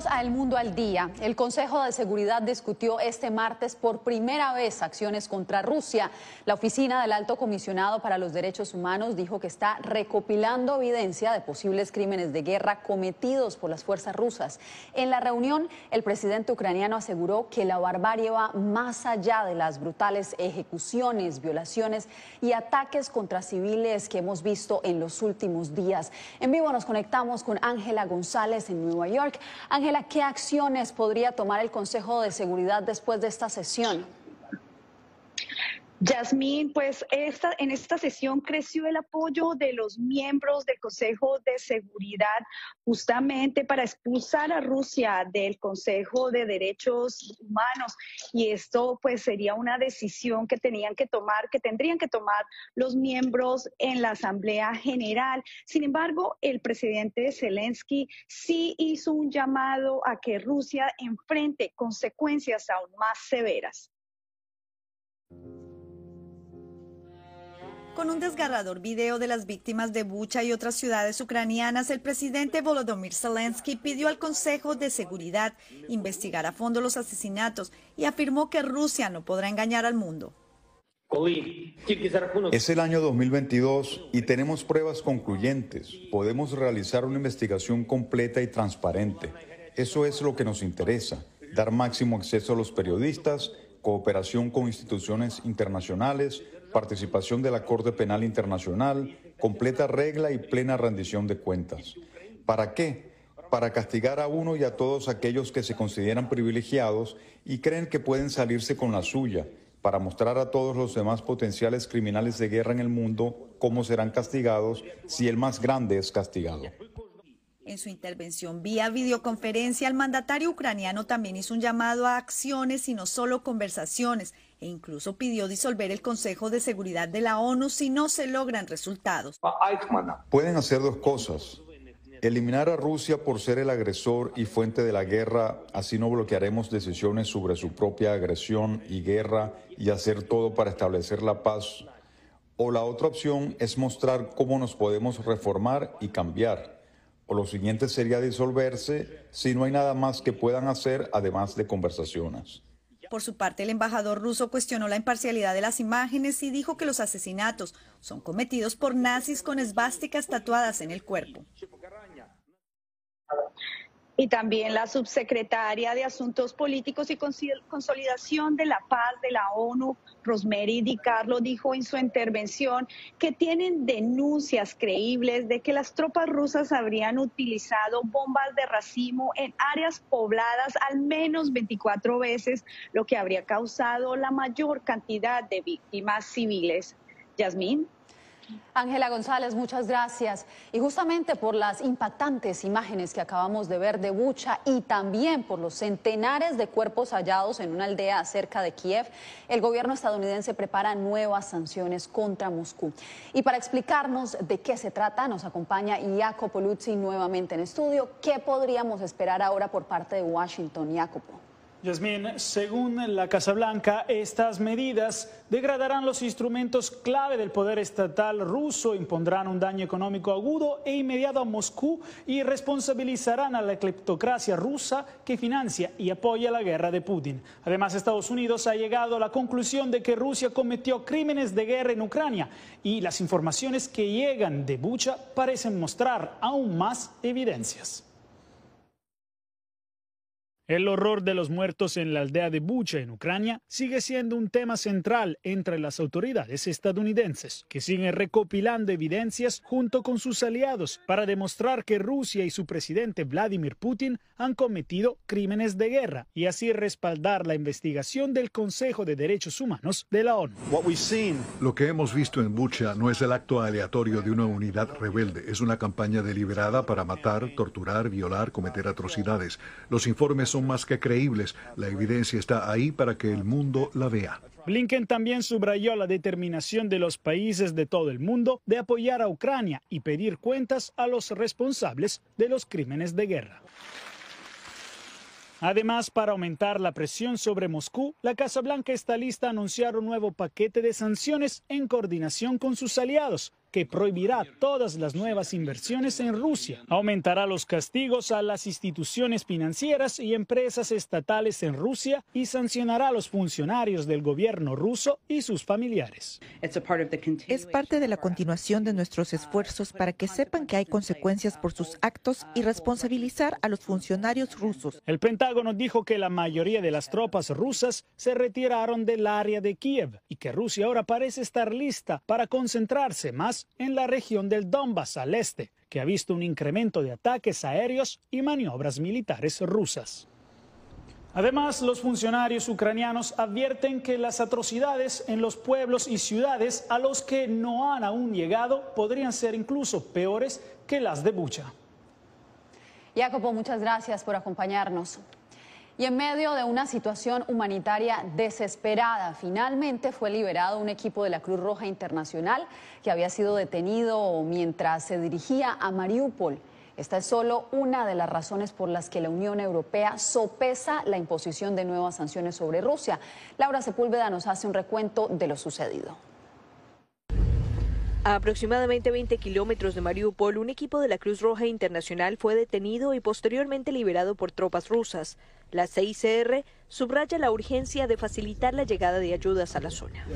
Bienvenidos a El Mundo al Día. El Consejo de Seguridad discutió este martes por primera vez acciones contra Rusia. La Oficina del Alto Comisionado para los Derechos Humanos dijo que está recopilando evidencia de posibles crímenes de guerra cometidos por las fuerzas rusas. En la reunión, el presidente ucraniano aseguró que la barbarie va más allá de las brutales ejecuciones, violaciones y ataques contra civiles que hemos visto en los últimos días. En vivo nos conectamos con Ángela González en Nueva York. Ángela, ¿qué acciones podría tomar el Consejo de Seguridad después de esta sesión? Yasmín, pues esta, en esta sesión creció el apoyo de los miembros del Consejo de Seguridad justamente para expulsar a Rusia del Consejo de Derechos Humanos y esto pues sería una decisión que tenían que tomar, que tendrían que tomar los miembros en la Asamblea General. Sin embargo, el presidente Zelensky sí hizo un llamado a que Rusia enfrente consecuencias aún más severas. Con un desgarrador video de las víctimas de Bucha y otras ciudades ucranianas, el presidente Volodymyr Zelensky pidió al Consejo de Seguridad investigar a fondo los asesinatos y afirmó que Rusia no podrá engañar al mundo. Es el año 2022 y tenemos pruebas concluyentes. Podemos realizar una investigación completa y transparente. Eso es lo que nos interesa, dar máximo acceso a los periodistas, cooperación con instituciones internacionales, participación de la Corte Penal Internacional, completa regla y plena rendición de cuentas. ¿Para qué? Para castigar a uno y a todos aquellos que se consideran privilegiados y creen que pueden salirse con la suya, para mostrar a todos los demás potenciales criminales de guerra en el mundo cómo serán castigados si el más grande es castigado. En su intervención vía videoconferencia, el mandatario ucraniano también hizo un llamado a acciones y no solo conversaciones, e incluso pidió disolver el Consejo de Seguridad de la ONU si no se logran resultados. Pueden hacer dos cosas. Eliminar a Rusia por ser el agresor y fuente de la guerra, así no bloquearemos decisiones sobre su propia agresión y guerra y hacer todo para establecer la paz. O la otra opción es mostrar cómo nos podemos reformar y cambiar. O lo siguiente sería disolverse si no hay nada más que puedan hacer además de conversaciones. Por su parte, el embajador ruso cuestionó la imparcialidad de las imágenes y dijo que los asesinatos son cometidos por nazis con esvásticas tatuadas en el cuerpo. Y también la subsecretaria de Asuntos Políticos y Consolidación de la Paz de la ONU, Rosemary Di Carlo, dijo en su intervención que tienen denuncias creíbles de que las tropas rusas habrían utilizado bombas de racimo en áreas pobladas al menos 24 veces, lo que habría causado la mayor cantidad de víctimas civiles. Yasmín. Ángela González, muchas gracias. Y justamente por las impactantes imágenes que acabamos de ver de Bucha y también por los centenares de cuerpos hallados en una aldea cerca de Kiev, el gobierno estadounidense prepara nuevas sanciones contra Moscú. Y para explicarnos de qué se trata, nos acompaña Jacopo Luzzi nuevamente en estudio. ¿Qué podríamos esperar ahora por parte de Washington, Jacopo? Yasmín, según la Casa Blanca, estas medidas degradarán los instrumentos clave del poder estatal ruso, impondrán un daño económico agudo e inmediato a Moscú y responsabilizarán a la cleptocracia rusa que financia y apoya la guerra de Putin. Además, Estados Unidos ha llegado a la conclusión de que Rusia cometió crímenes de guerra en Ucrania y las informaciones que llegan de Bucha parecen mostrar aún más evidencias. El horror de los muertos en la aldea de Bucha, en Ucrania, sigue siendo un tema central entre las autoridades estadounidenses, que siguen recopilando evidencias junto con sus aliados para demostrar que Rusia y su presidente Vladimir Putin han cometido crímenes de guerra y así respaldar la investigación del Consejo de Derechos Humanos de la ONU. Lo que hemos visto en Bucha no es el acto aleatorio de una unidad rebelde, es una campaña deliberada para matar, torturar, violar, cometer atrocidades. Los informes son más que creíbles. La evidencia está ahí para que el mundo la vea. Blinken también subrayó la determinación de los países de todo el mundo de apoyar a Ucrania y pedir cuentas a los responsables de los crímenes de guerra. Además, para aumentar la presión sobre Moscú, la Casa Blanca está lista a anunciar un nuevo paquete de sanciones en coordinación con sus aliados, que prohibirá todas las nuevas inversiones en Rusia, aumentará los castigos a las instituciones financieras y empresas estatales en Rusia y sancionará a los funcionarios del gobierno ruso y sus familiares. Es parte de la continuación de nuestros esfuerzos para que sepan que hay consecuencias por sus actos y responsabilizar a los funcionarios rusos. El Pentágono dijo que la mayoría de las tropas rusas se retiraron del área de Kiev y que Rusia ahora parece estar lista para concentrarse más en la región del Donbass al este, que ha visto un incremento de ataques aéreos y maniobras militares rusas. Además, los funcionarios ucranianos advierten que las atrocidades en los pueblos y ciudades a los que no han aún llegado podrían ser incluso peores que las de Bucha. Jacopo, muchas gracias por acompañarnos. Y en medio de una situación humanitaria desesperada, finalmente fue liberado un equipo de la Cruz Roja Internacional que había sido detenido mientras se dirigía a Mariupol. Esta es solo una de las razones por las que la Unión Europea sopesa la imposición de nuevas sanciones sobre Rusia. Laura Sepúlveda nos hace un recuento de lo sucedido. A aproximadamente 20 kilómetros de Mariupol, un equipo de la Cruz Roja Internacional fue detenido y posteriormente liberado por tropas rusas. La CICR subraya la urgencia de facilitar la llegada de ayudas a la zona.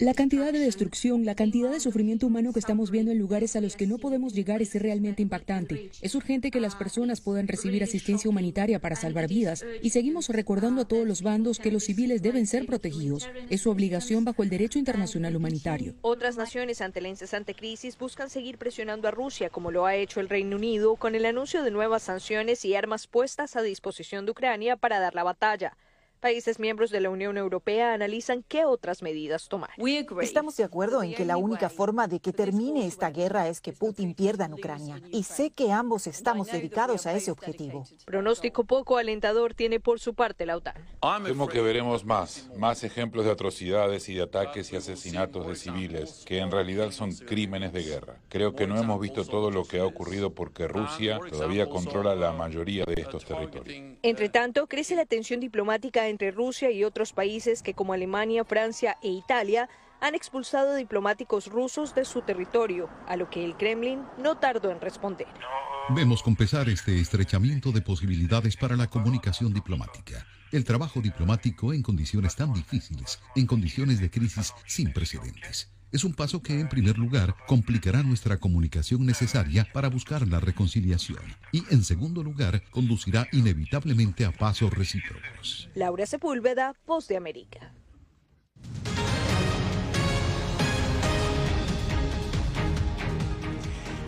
La cantidad de destrucción, la cantidad de sufrimiento humano que estamos viendo en lugares a los que no podemos llegar es realmente impactante. Es urgente que las personas puedan recibir asistencia humanitaria para salvar vidas y seguimos recordando a todos los bandos que los civiles deben ser protegidos. Es su obligación bajo el derecho internacional humanitario. Otras naciones ante la incesante crisis buscan seguir presionando a Rusia, como lo ha hecho el Reino Unido, con el anuncio de nuevas sanciones y armas puestas a disposición de Ucrania para dar la batalla. Países miembros de la Unión Europea analizan qué otras medidas tomar. Estamos de acuerdo en que la única forma de que termine esta guerra es que Putin pierda en Ucrania. Y sé que ambos estamos dedicados a ese objetivo. Pronóstico poco alentador tiene por su parte la OTAN. Temo que veremos más, más ejemplos de atrocidades y de ataques y asesinatos de civiles, que en realidad son crímenes de guerra. Creo que no hemos visto todo lo que ha ocurrido porque Rusia todavía controla la mayoría de estos territorios. Entre tanto, crece la tensión diplomática entre Rusia y otros países que como Alemania, Francia e Italia han expulsado diplomáticos rusos de su territorio, a lo que el Kremlin no tardó en responder. Vemos con pesar este estrechamiento de posibilidades para la comunicación diplomática. El trabajo diplomático en condiciones tan difíciles, en condiciones de crisis sin precedentes. Es un paso que, en primer lugar, complicará nuestra comunicación necesaria para buscar la reconciliación y, en segundo lugar, conducirá inevitablemente a pasos recíprocos. Laura Sepúlveda, Voz de América.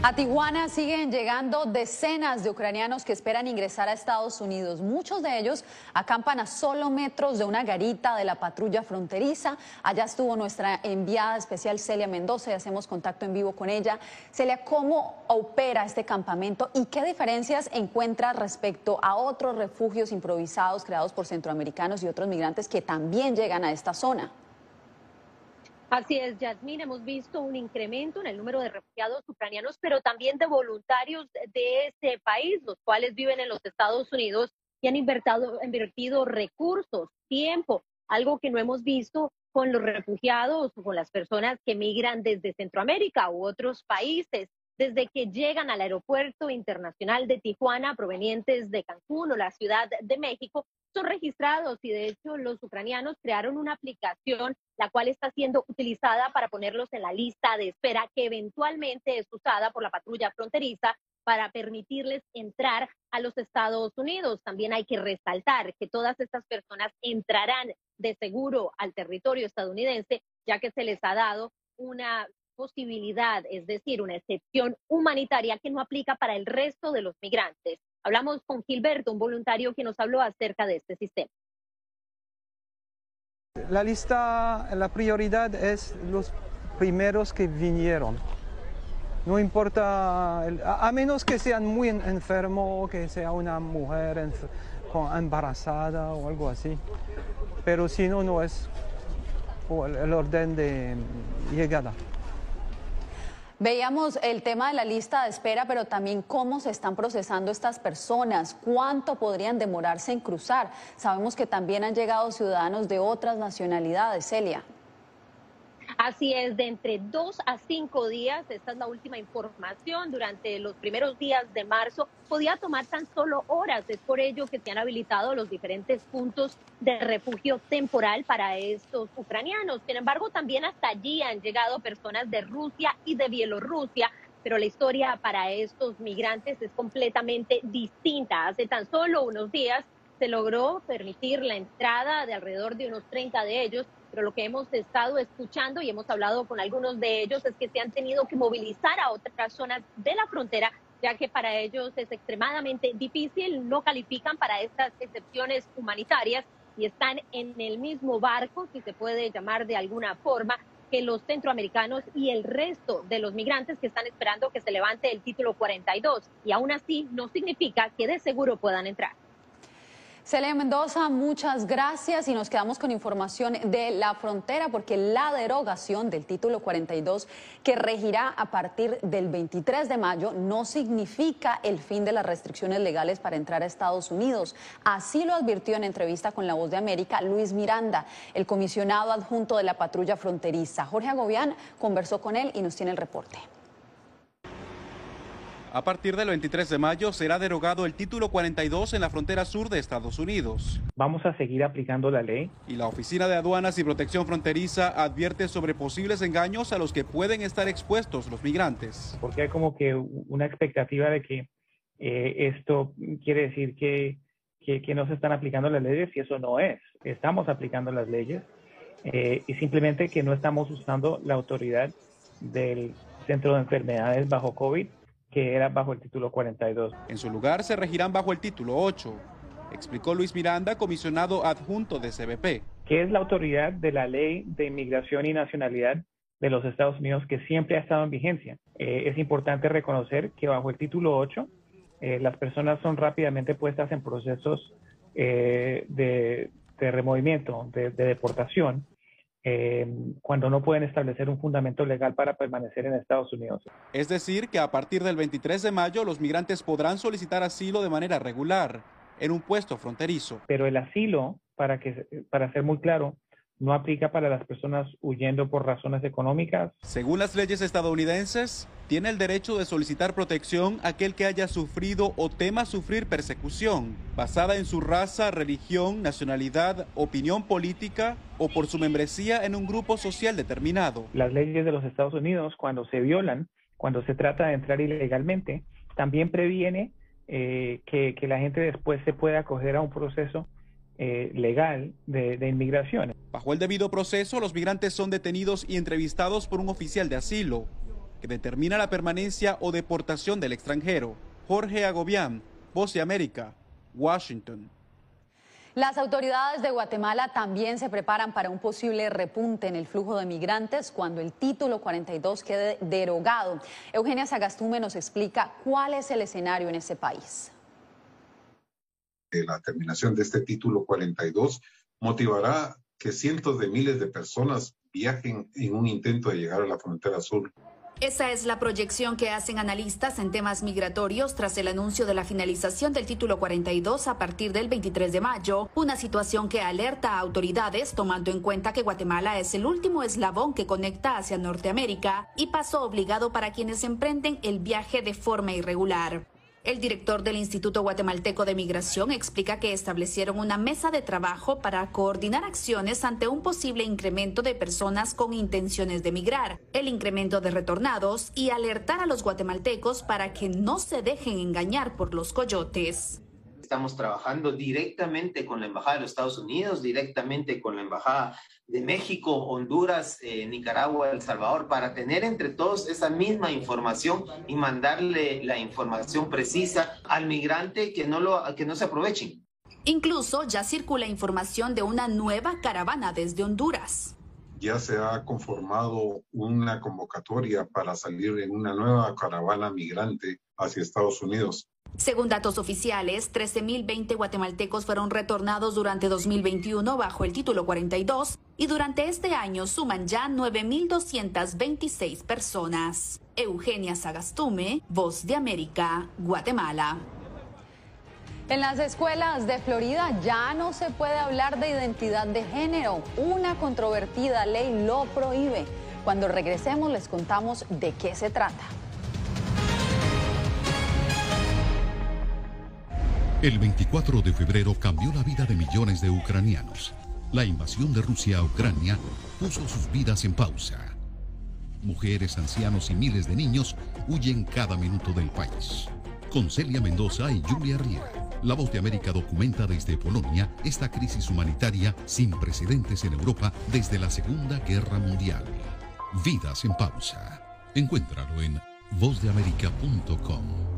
A Tijuana siguen llegando decenas de ucranianos que esperan ingresar a Estados Unidos. Muchos de ellos acampan a solo metros de una garita de la patrulla fronteriza. Allá estuvo nuestra enviada especial Celia Mendoza y hacemos contacto en vivo con ella. Celia, ¿cómo opera este campamento y qué diferencias encuentra respecto a otros refugios improvisados creados por centroamericanos y otros migrantes que también llegan a esta zona? Así es, Yasmín, hemos visto un incremento en el número de refugiados ucranianos, pero también de voluntarios de ese país, los cuales viven en los Estados Unidos y han invertido, invertido recursos, tiempo, algo que no hemos visto con los refugiados o con las personas que migran desde Centroamérica u otros países, desde que llegan al aeropuerto internacional de Tijuana provenientes de Cancún o la Ciudad de México, son registrados y de hecho los ucranianos crearon una aplicación la cual está siendo utilizada para ponerlos en la lista de espera que eventualmente es usada por la patrulla fronteriza para permitirles entrar a los Estados Unidos. También hay que resaltar que todas estas personas entrarán de seguro al territorio estadounidense, ya que se les ha dado una posibilidad, es decir, una excepción humanitaria que no aplica para el resto de los migrantes. Hablamos con Gilberto, un voluntario que nos habló acerca de este sistema. La lista, la prioridad es los primeros que vinieron. No importa, a menos que sean muy enfermos, que sea una mujer embarazada o algo así. Pero si no, no es el orden de llegada. Veíamos el tema de la lista de espera, pero también cómo se están procesando estas personas, cuánto podrían demorarse en cruzar. Sabemos que también han llegado ciudadanos de otras nacionalidades, Celia. Así es, de entre dos a cinco días, esta es la última información, durante los primeros días de marzo podía tomar tan solo horas. Es por ello que se han habilitado los diferentes puntos de refugio temporal para estos ucranianos. Sin embargo, también hasta allí han llegado personas de Rusia y de Bielorrusia pero la historia para estos migrantes es completamente distinta. Hace tan solo unos días se logró permitir la entrada de alrededor de unos 30 de ellos, pero lo que hemos estado escuchando y hemos hablado con algunos de ellos es que se han tenido que movilizar a otras zonas de la frontera, ya que para ellos es extremadamente difícil, no califican para estas excepciones humanitarias y están en el mismo barco, si se puede llamar de alguna forma, que los centroamericanos y el resto de los migrantes que están esperando que se levante el título 42. Y aún así no significa que de seguro puedan entrar. Celia Mendoza, muchas gracias y nos quedamos con información de la frontera porque la derogación del título 42 que regirá a partir del 23 de mayo no significa el fin de las restricciones legales para entrar a Estados Unidos. Así lo advirtió en entrevista con La Voz de América Luis Miranda, el comisionado adjunto de la patrulla fronteriza. Jorge Agobián conversó con él y nos tiene el reporte. A partir del 23 de mayo será derogado el título 42 en la frontera sur de Estados Unidos. Vamos a seguir aplicando la ley. Y la Oficina de Aduanas y Protección Fronteriza advierte sobre posibles engaños a los que pueden estar expuestos los migrantes. Porque hay como que una expectativa de que eh, esto quiere decir que, que, no se están aplicando las leyes y eso no es. Estamos aplicando las leyes eh, y simplemente que no estamos usando la autoridad del Centro de Enfermedades bajo COVID que era bajo el título 42. En su lugar se regirán bajo el título 8, explicó Luis Miranda, comisionado adjunto de CBP. Que es la autoridad de la ley de inmigración y nacionalidad de los Estados Unidos que siempre ha estado en vigencia. Eh, es importante reconocer que bajo el título 8 eh, las personas son rápidamente puestas en procesos eh, de, removimiento, de deportación, eh, cuando no pueden establecer un fundamento legal para permanecer en Estados Unidos. Es decir, que a partir del 23 de mayo los migrantes podrán solicitar asilo de manera regular en un puesto fronterizo. Pero el asilo, para, que, para ser muy claro, no aplica para las personas huyendo por razones económicas. Según las leyes estadounidenses, tiene el derecho de solicitar protección aquel que haya sufrido o tema sufrir persecución, basada en su raza, religión, nacionalidad, opinión política o por su membresía en un grupo social determinado. Las leyes de los Estados Unidos, cuando se violan, cuando se trata de entrar ilegalmente, también previene eh, que, que la gente después se pueda acoger a un proceso eh, legal de, inmigración. Bajo el debido proceso, los migrantes son detenidos y entrevistados por un oficial de asilo que determina la permanencia o deportación del extranjero. Jorge Agobián, Voz de América, Washington. Las autoridades de Guatemala también se preparan para un posible repunte en el flujo de migrantes cuando el título 42 quede derogado. Eugenia Sagastume nos explica cuál es el escenario en ese país la terminación de este título 42 motivará que cientos de miles de personas viajen en un intento de llegar a la frontera sur. Esa es la proyección que hacen analistas en temas migratorios tras el anuncio de la finalización del título 42 a partir del 23 de mayo, una situación que alerta a autoridades tomando en cuenta que Guatemala es el último eslabón que conecta hacia Norteamérica y paso obligado para quienes emprenden el viaje de forma irregular. El director del Instituto Guatemalteco de Migración explica que establecieron una mesa de trabajo para coordinar acciones ante un posible incremento de personas con intenciones de migrar, el incremento de retornados y alertar a los guatemaltecos para que no se dejen engañar por los coyotes. Estamos trabajando directamente con la Embajada de los Estados Unidos, directamente con la Embajada de México, Honduras, eh, Nicaragua, El Salvador, para tener entre todos esa misma información y mandarle la información precisa al migrante que no, lo, que no se aprovechen. Incluso ya circula información de una nueva caravana desde Honduras. Ya se ha conformado una convocatoria para salir en una nueva caravana migrante hacia Estados Unidos. Según datos oficiales, 13.020 guatemaltecos fueron retornados durante 2021 bajo el título 42 y durante este año suman ya 9.226 personas. Eugenia Sagastume, Voz de América, Guatemala. En las escuelas de Florida ya no se puede hablar de identidad de género. Una controvertida ley lo prohíbe. Cuando regresemos les contamos de qué se trata. El 24 de febrero cambió la vida de millones de ucranianos. La invasión de Rusia a Ucrania puso sus vidas en pausa. Mujeres, ancianos y miles de niños huyen cada minuto del país. Con Celia Mendoza y Julia Riera, La Voz de América documenta desde Polonia esta crisis humanitaria sin precedentes en Europa desde la Segunda Guerra Mundial. Vidas en pausa. Encuéntralo en vozdeamerica.com.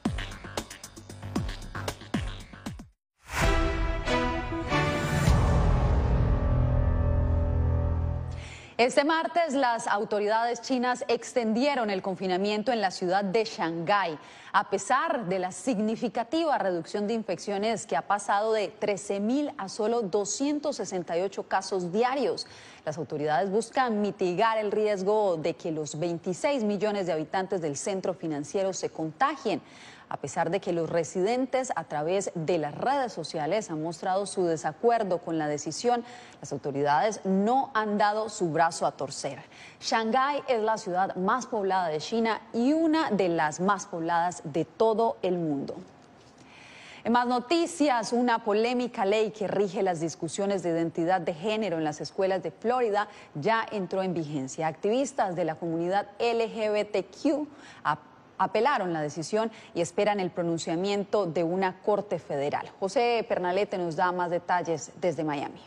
Este martes las autoridades chinas extendieron el confinamiento en la ciudad de Shanghái, a pesar de la significativa reducción de infecciones que ha pasado de 13 mil a solo 268 casos diarios. Las autoridades buscan mitigar el riesgo de que los 26 millones de habitantes del centro financiero se contagien a pesar de que los residentes a través de las redes sociales han mostrado su desacuerdo con la decisión, las autoridades no han dado su brazo a torcer. Shanghái es la ciudad más poblada de China y una de las más pobladas de todo el mundo. En más noticias, una polémica ley que rige las discusiones de identidad de género en las escuelas de Florida ya entró en vigencia. Activistas de la comunidad LGBTQ apelaron la decisión y esperan el pronunciamiento de una corte federal. José Pernalete nos da más detalles desde Miami.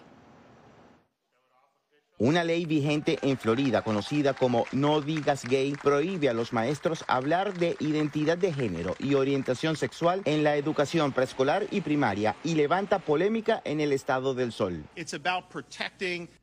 Una ley vigente en Florida, conocida como No Digas Gay, prohíbe a los maestros hablar de identidad de género y orientación sexual en la educación preescolar y primaria y levanta polémica en el estado del sol.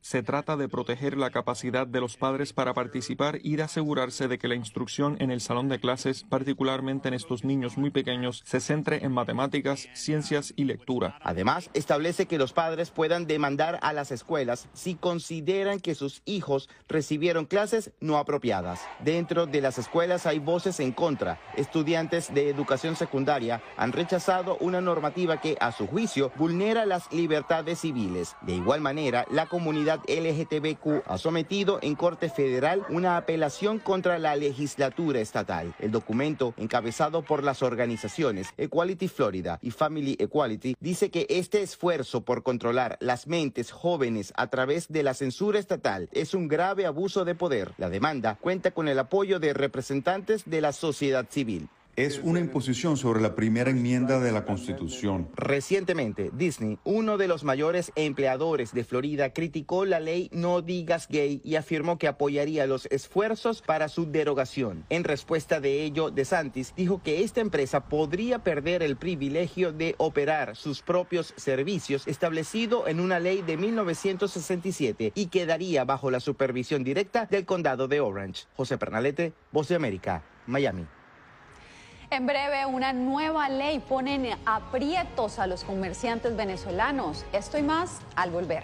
Se trata de proteger la capacidad de los padres para participar y de asegurarse de que la instrucción en el salón de clases, particularmente en estos niños muy pequeños, se centre en matemáticas, ciencias y lectura. Además, establece que los padres puedan demandar a las escuelas si consideran consideran que sus hijos recibieron clases no apropiadas. Dentro de las escuelas hay voces en contra. Estudiantes de educación secundaria han rechazado una normativa que, a su juicio, vulnera las libertades civiles. De igual manera, la comunidad LGTBQ ha sometido en Corte Federal una apelación contra la legislatura estatal. El documento, encabezado por las organizaciones Equality Florida y Family Equality, dice que este esfuerzo por controlar las mentes jóvenes a través de la censura estatal es un grave abuso de poder. La demanda cuenta con el apoyo de representantes de la sociedad civil es una imposición sobre la primera enmienda de la Constitución. Recientemente, Disney, uno de los mayores empleadores de Florida, criticó la ley No digas gay y afirmó que apoyaría los esfuerzos para su derogación. En respuesta de ello, DeSantis dijo que esta empresa podría perder el privilegio de operar sus propios servicios establecido en una ley de 1967 y quedaría bajo la supervisión directa del condado de Orange. José Pernalete, Voz de América, Miami. En breve, una nueva ley pone en aprietos a los comerciantes venezolanos. Esto y más al volver.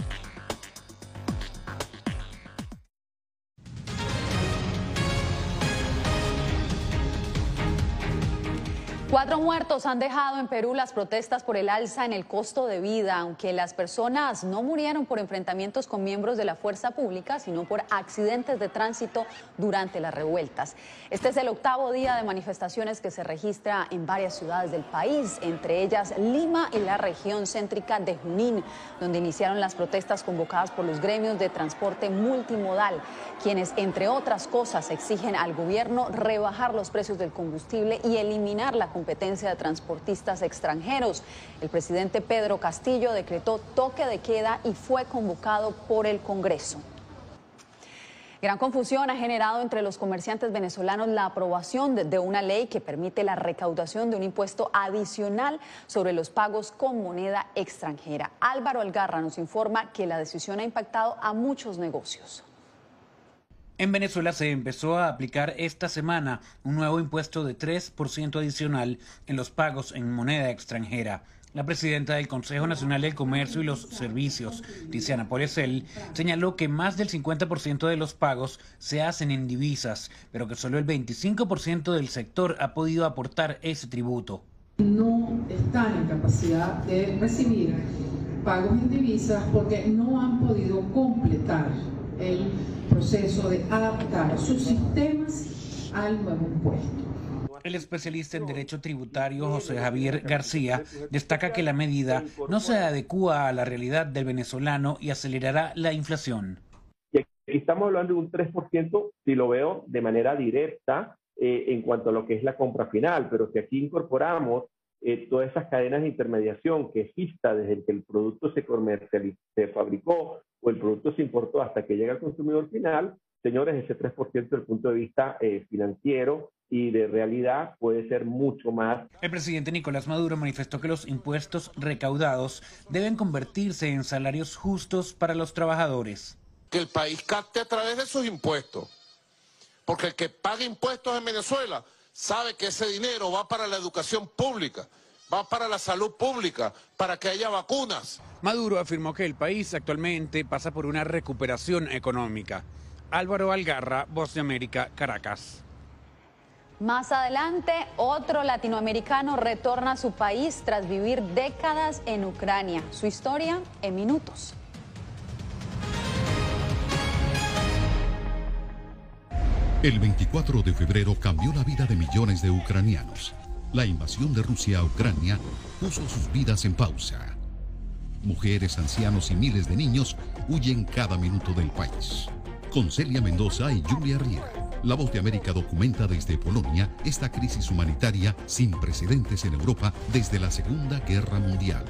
Cuatro muertos han dejado en Perú las protestas por el alza en el costo de vida, aunque las personas no murieron por enfrentamientos con miembros de la fuerza pública, sino por accidentes de tránsito durante las revueltas. Este es el octavo día de manifestaciones que se registra en varias ciudades del país, entre ellas Lima y la región céntrica de Junín, donde iniciaron las protestas convocadas por los gremios de transporte multimodal, quienes, entre otras cosas, exigen al gobierno rebajar los precios del combustible y eliminar la competencia de transportistas extranjeros. El presidente Pedro Castillo decretó toque de queda y fue convocado por el Congreso. Gran confusión ha generado entre los comerciantes venezolanos la aprobación de, una ley que permite la recaudación de un impuesto adicional sobre los pagos con moneda extranjera. Álvaro Algarra nos informa que la decisión ha impactado a muchos negocios. En Venezuela se empezó a aplicar esta semana un nuevo impuesto de 3% adicional en los pagos en moneda extranjera. La presidenta del Consejo Nacional del Comercio y los Servicios, Tiziana Porecel, señaló que más del 50% de los pagos se hacen en divisas, pero que solo el 25% del sector ha podido aportar ese tributo. No están en capacidad de recibir pagos en divisas porque no han podido completar proceso de adaptar sus sistemas al nuevo impuesto. El especialista en derecho tributario José Javier García destaca que la medida no se adecúa a la realidad del venezolano y acelerará la inflación. estamos hablando de un 3% si lo veo de manera directa eh, en cuanto a lo que es la compra final, pero si aquí incorporamos eh, todas esas cadenas de intermediación que exista desde que el producto se comercializó, se fabricó o el producto se importó hasta que llega al consumidor final, señores, ese 3% desde el punto de vista eh, financiero y de realidad puede ser mucho más. El presidente Nicolás Maduro manifestó que los impuestos recaudados deben convertirse en salarios justos para los trabajadores. Que el país capte a través de sus impuestos, porque el que paga impuestos en Venezuela sabe que ese dinero va para la educación pública, va para la salud pública, para que haya vacunas. Maduro afirmó que el país actualmente pasa por una recuperación económica. Álvaro Algarra, Voz de América, Caracas. Más adelante, otro latinoamericano retorna a su país tras vivir décadas en Ucrania. Su historia en minutos. El 24 de febrero cambió la vida de millones de ucranianos. La invasión de Rusia a Ucrania puso sus vidas en pausa. Mujeres, ancianos y miles de niños huyen cada minuto del país. Con Celia Mendoza y Julia Riera, La Voz de América documenta desde Polonia esta crisis humanitaria sin precedentes en Europa desde la Segunda Guerra Mundial.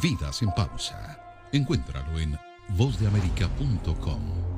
Vidas en pausa. Encuéntralo en vozdeamerica.com.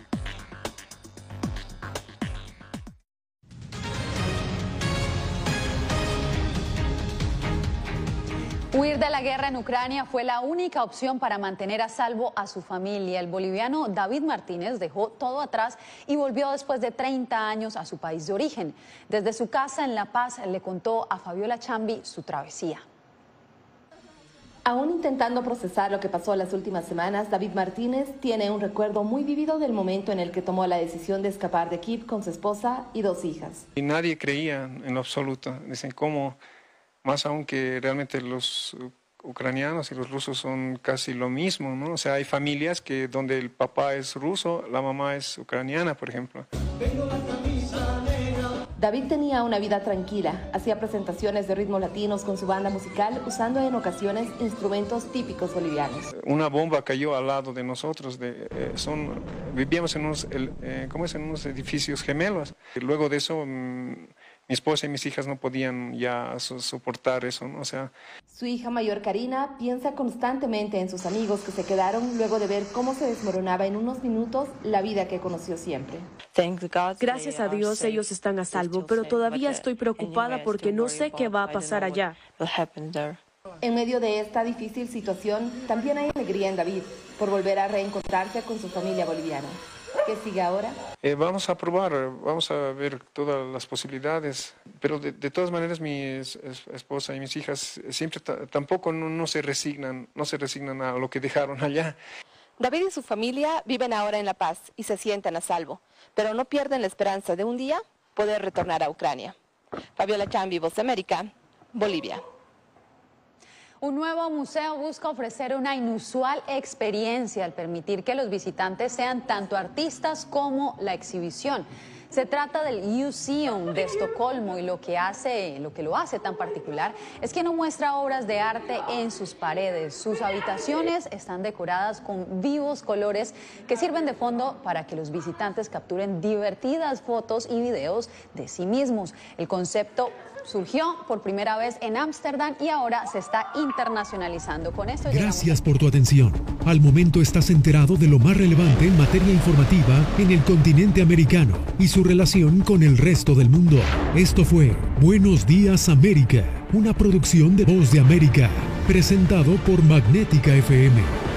Huir de la guerra en Ucrania fue la única opción para mantener a salvo a su familia. El boliviano David Martínez dejó todo atrás y volvió después de 30 años a su país de origen. Desde su casa en La Paz le contó a Fabiola Chambi su travesía. Aún intentando procesar lo que pasó las últimas semanas, David Martínez tiene un recuerdo muy vivido del momento en el que tomó la decisión de escapar de Kiev con su esposa y dos hijas. Y nadie creía en lo absoluto. Dicen, ¿cómo? Más aún que realmente los ucranianos y los rusos son casi lo mismo, ¿no? O sea, hay familias que donde el papá es ruso, la mamá es ucraniana, por ejemplo. David tenía una vida tranquila, hacía presentaciones de ritmos latinos con su banda musical, usando en ocasiones instrumentos típicos bolivianos. Una bomba cayó al lado de nosotros, de, eh, son, vivíamos en unos, eh, ¿cómo es? en unos edificios gemelos. Luego de eso... Mm, mi esposa y mis hijas no podían ya soportar eso, ¿no? O sea... Su hija mayor Karina piensa constantemente en sus amigos que se quedaron luego de ver cómo se desmoronaba en unos minutos la vida que conoció siempre. Gracias a Dios ellos están a salvo, pero todavía estoy preocupada porque no sé qué va a pasar allá. En medio de esta difícil situación, también hay alegría en David por volver a reencontrarse con su familia boliviana. ¿Qué sigue ahora? Eh, vamos a probar, vamos a ver todas las posibilidades, pero de, todas maneras mi esposa y mis hijas siempre tampoco no, se resignan, no se resignan a lo que dejaron allá. David y su familia viven ahora en La Paz y se sienten a salvo, pero no pierden la esperanza de un día poder retornar a Ucrania. Fabiola Chambi, Voz de América, Bolivia. Un nuevo museo busca ofrecer una inusual experiencia al permitir que los visitantes sean tanto artistas como la exhibición. Se trata del Museum de Estocolmo y lo que hace, lo que lo hace tan particular es que no muestra obras de arte en sus paredes. Sus habitaciones están decoradas con vivos colores que sirven de fondo para que los visitantes capturen divertidas fotos y videos de sí mismos. El concepto surgió por primera vez en Ámsterdam y ahora se está internacionalizando. Con esto Gracias por tu atención. Al momento estás enterado de lo más relevante en materia informativa en el continente americano y su relación con el resto del mundo. Esto fue Buenos Días América, una producción de Voz de América, presentado por Magnética FM.